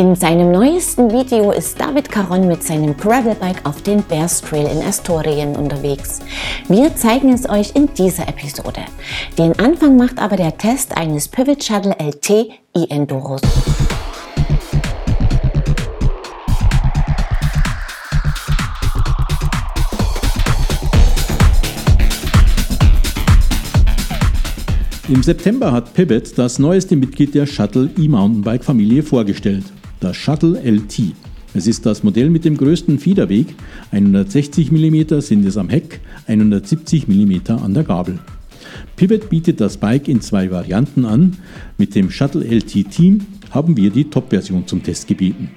In seinem neuesten Video ist David Caron mit seinem Gravelbike auf den Bears Trail in Astorien unterwegs. Wir zeigen es euch in dieser Episode. Den Anfang macht aber der Test eines Pivot Shuttle LT e-Enduros. Im September hat Pivot das neueste Mitglied der Shuttle E-Mountainbike-Familie vorgestellt das Shuttle LT. Es ist das Modell mit dem größten Fiederweg, 160 mm sind es am Heck, 170 mm an der Gabel. Pivot bietet das Bike in zwei Varianten an. Mit dem Shuttle LT Team haben wir die Top-Version zum Test gebeten.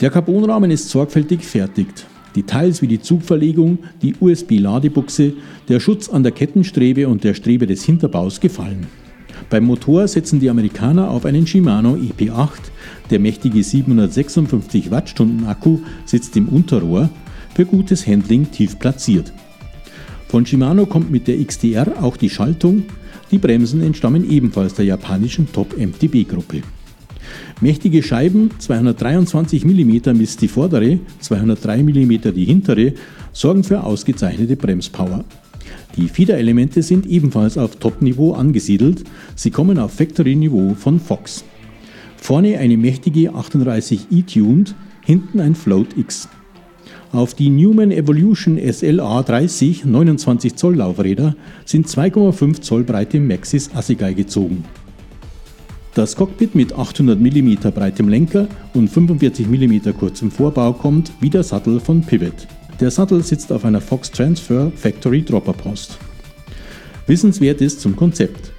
Der Carbonrahmen ist sorgfältig fertigt. Details wie die Zugverlegung, die USB-Ladebuchse, der Schutz an der Kettenstrebe und der Strebe des Hinterbaus gefallen. Beim Motor setzen die Amerikaner auf einen Shimano EP8. Der mächtige 756 Wattstunden Akku sitzt im Unterrohr, für gutes Handling tief platziert. Von Shimano kommt mit der XDR auch die Schaltung. Die Bremsen entstammen ebenfalls der japanischen Top-MTB-Gruppe. Mächtige Scheiben, 223 mm misst die vordere, 203 mm die hintere, sorgen für ausgezeichnete Bremspower. Die Fiederelemente sind ebenfalls auf Top-Niveau angesiedelt, sie kommen auf Factory-Niveau von Fox. Vorne eine mächtige 38 E-Tuned, hinten ein Float X. Auf die Newman Evolution SLA 30 29 Zoll Laufräder sind 2,5 Zoll breite Maxis Assegai gezogen. Das Cockpit mit 800 mm breitem Lenker und 45 mm kurzem Vorbau kommt wie der Sattel von Pivot. Der Sattel sitzt auf einer Fox Transfer Factory Dropper Post. Wissenswert ist zum Konzept.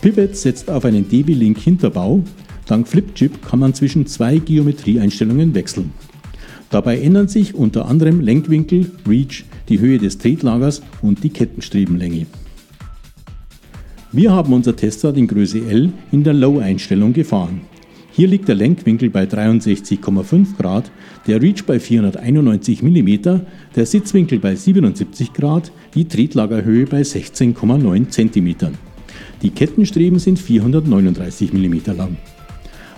Pivot setzt auf einen DB-Link Hinterbau. Dank Flipchip kann man zwischen zwei Geometrieeinstellungen wechseln. Dabei ändern sich unter anderem Lenkwinkel, Reach, die Höhe des Tretlagers und die Kettenstrebenlänge. Wir haben unser Testrad in Größe L in der Low-Einstellung gefahren. Hier liegt der Lenkwinkel bei 63,5 Grad, der Reach bei 491 mm, der Sitzwinkel bei 77 Grad, die Tretlagerhöhe bei 16,9 cm. Die Kettenstreben sind 439 mm lang.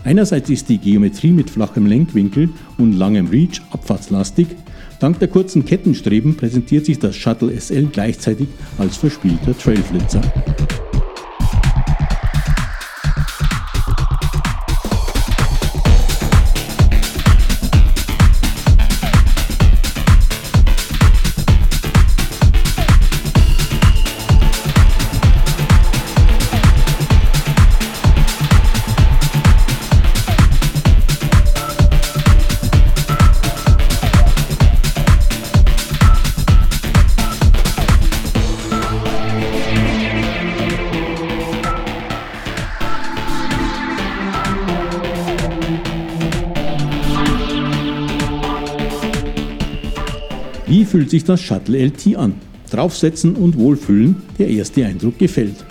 Einerseits ist die Geometrie mit flachem Lenkwinkel und langem Reach abfahrtslastig. Dank der kurzen Kettenstreben präsentiert sich das Shuttle SL gleichzeitig als verspielter Trailflitzer. Sich das Shuttle LT an? Draufsetzen und wohlfühlen, der erste Eindruck gefällt.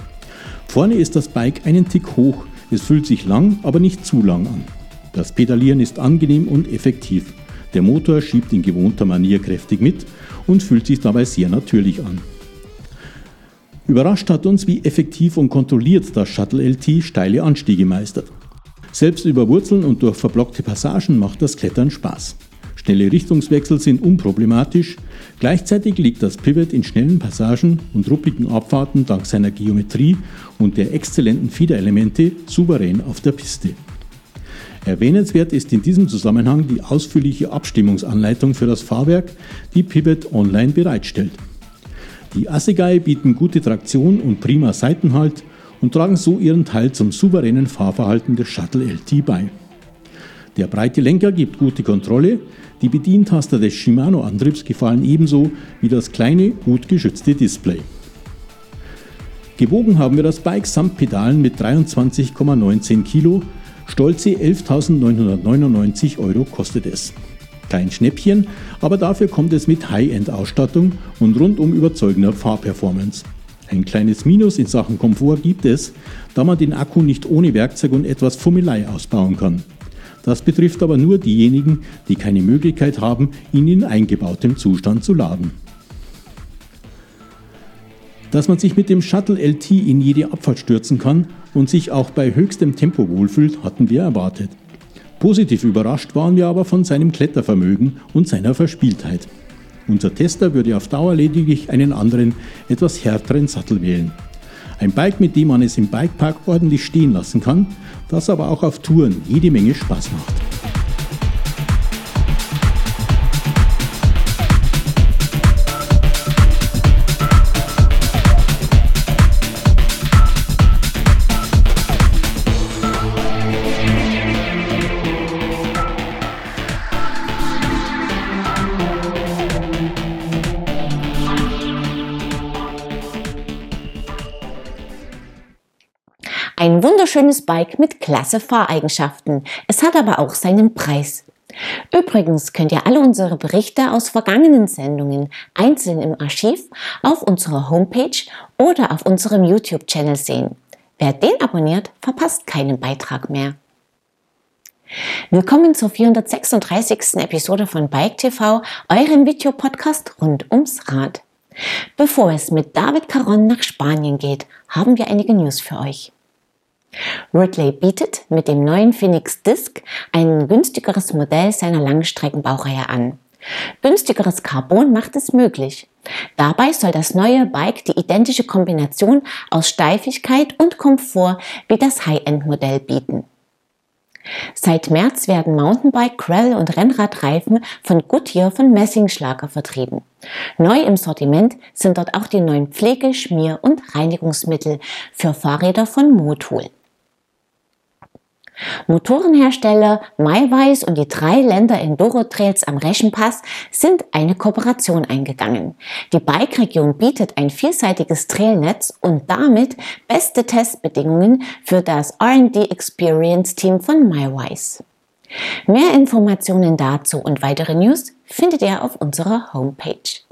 Vorne ist das Bike einen Tick hoch, es fühlt sich lang, aber nicht zu lang an. Das Pedalieren ist angenehm und effektiv. Der Motor schiebt in gewohnter Manier kräftig mit und fühlt sich dabei sehr natürlich an. Überrascht hat uns, wie effektiv und kontrolliert das Shuttle LT steile Anstiege meistert. Selbst über Wurzeln und durch verblockte Passagen macht das Klettern Spaß. Schnelle Richtungswechsel sind unproblematisch. Gleichzeitig liegt das Pivot in schnellen Passagen und ruppigen Abfahrten dank seiner Geometrie und der exzellenten Fiederelemente souverän auf der Piste. Erwähnenswert ist in diesem Zusammenhang die ausführliche Abstimmungsanleitung für das Fahrwerk, die Pivot online bereitstellt. Die Assegai bieten gute Traktion und prima Seitenhalt und tragen so ihren Teil zum souveränen Fahrverhalten des Shuttle LT bei. Der breite Lenker gibt gute Kontrolle, die Bedientaster des Shimano-Antriebs gefallen ebenso wie das kleine, gut geschützte Display. Gewogen haben wir das Bike samt Pedalen mit 23,19 Kilo, stolze 11.999 Euro kostet es. Kein Schnäppchen, aber dafür kommt es mit High-End-Ausstattung und rundum überzeugender Fahrperformance. Ein kleines Minus in Sachen Komfort gibt es, da man den Akku nicht ohne Werkzeug und etwas Fummelei ausbauen kann. Das betrifft aber nur diejenigen, die keine Möglichkeit haben, ihn in eingebautem Zustand zu laden. Dass man sich mit dem Shuttle LT in jede Abfahrt stürzen kann und sich auch bei höchstem Tempo wohlfühlt, hatten wir erwartet. Positiv überrascht waren wir aber von seinem Klettervermögen und seiner Verspieltheit. Unser Tester würde auf Dauer lediglich einen anderen, etwas härteren Sattel wählen. Ein Bike, mit dem man es im Bikepark ordentlich stehen lassen kann, das aber auch auf Touren jede Menge Spaß macht. Wunderschönes Bike mit klasse Fahreigenschaften. Es hat aber auch seinen Preis. Übrigens könnt ihr alle unsere Berichte aus vergangenen Sendungen einzeln im Archiv auf unserer Homepage oder auf unserem YouTube-Channel sehen. Wer den abonniert, verpasst keinen Beitrag mehr. Willkommen zur 436. Episode von Bike TV, eurem Videopodcast rund ums Rad. Bevor es mit David Caron nach Spanien geht, haben wir einige News für euch. Ridley bietet mit dem neuen Phoenix Disc ein günstigeres Modell seiner Langstreckenbaureihe an. Günstigeres Carbon macht es möglich. Dabei soll das neue Bike die identische Kombination aus Steifigkeit und Komfort wie das High-End-Modell bieten. Seit März werden Mountainbike, Gravel und Rennradreifen von Goodyear von Messingschlager vertrieben. Neu im Sortiment sind dort auch die neuen Pflege-, Schmier- und Reinigungsmittel für Fahrräder von Motul. Motorenhersteller Maiweiß und die drei Länder Enduro Trails am Reschenpass sind eine Kooperation eingegangen. Die Bike-Region bietet ein vielseitiges Trailnetz und damit beste Testbedingungen für das R&D Experience Team von Maiweiß. Mehr Informationen dazu und weitere News findet ihr auf unserer Homepage.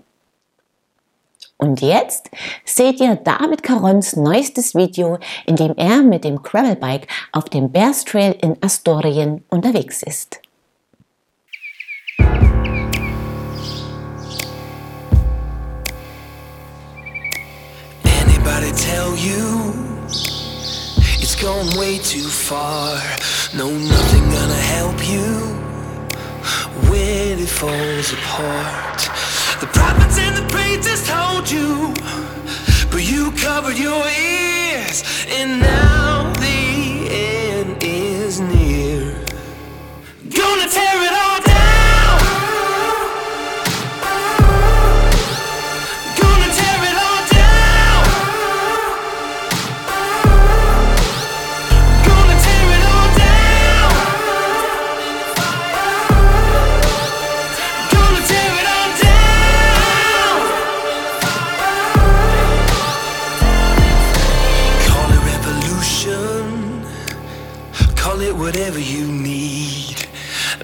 Und jetzt seht ihr David Carons neuestes Video, in dem er mit dem Gravelbike auf dem Bears Trail in Astorien unterwegs ist. Anybody tell you it's gone way too far? No, nothing gonna help you when it falls apart. The prophets and the preachers told you, but you covered your ears, and now it whatever you need.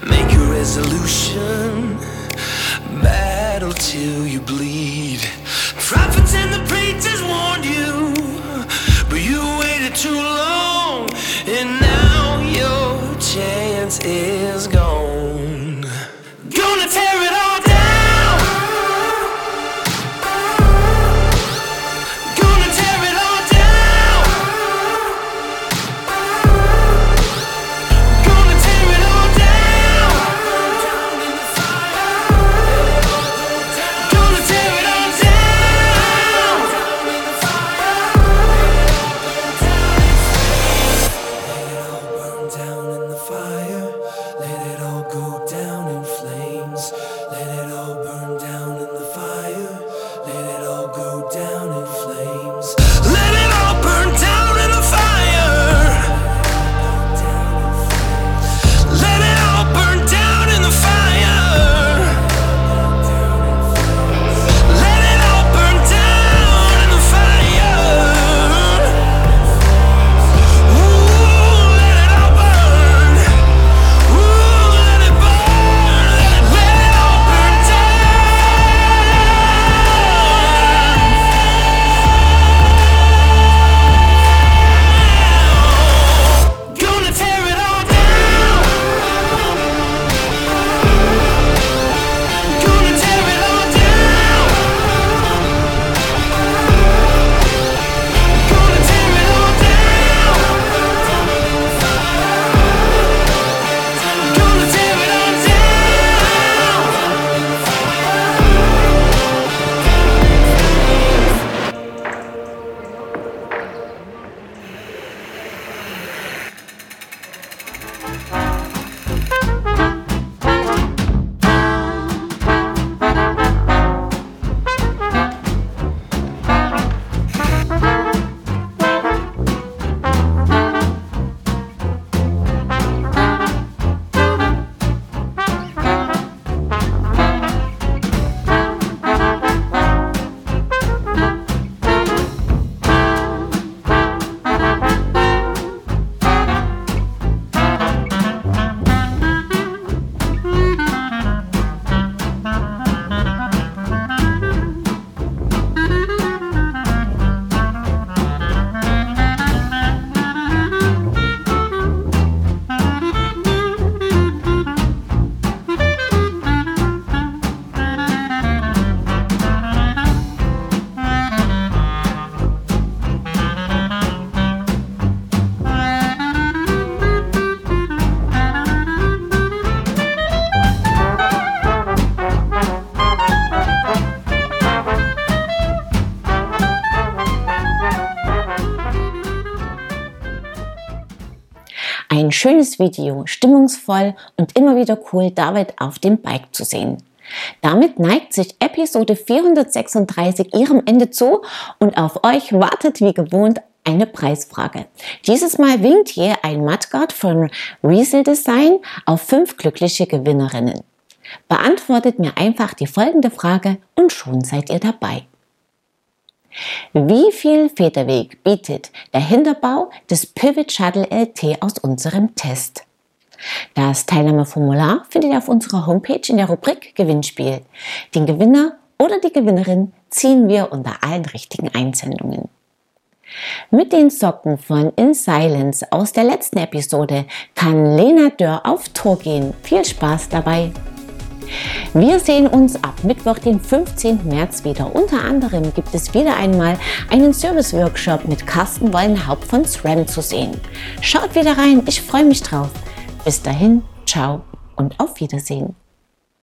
Make a resolution. Battle till you bleed. Prophets and the preachers warned you, but you waited too long, Ein schönes Video, stimmungsvoll und immer wieder cool, David auf dem Bike zu sehen. Damit neigt sich Episode 436 ihrem Ende zu und auf euch wartet wie gewohnt eine Preisfrage. Dieses Mal winkt hier ein Mudguard von Riesel Design auf fünf glückliche Gewinnerinnen. Beantwortet mir einfach die folgende Frage und schon seid ihr dabei. Wie viel Federweg bietet der Hinterbau des Pivot Shuttle LT aus unserem Test? Das Teilnahmeformular findet ihr auf unserer Homepage in der Rubrik Gewinnspiel. Den Gewinner oder die Gewinnerin ziehen wir unter allen richtigen Einsendungen. Mit den Socken von In Silence aus der letzten Episode kann Lena Dörr auf Tour gehen. Viel Spaß dabei! Wir sehen uns ab Mittwoch, den 15. März wieder. Unter anderem gibt es wieder einmal einen Service-Workshop mit Carsten Wollenhaupt von SRAM zu sehen. Schaut wieder rein, ich freue mich drauf. Bis dahin, ciao und auf Wiedersehen.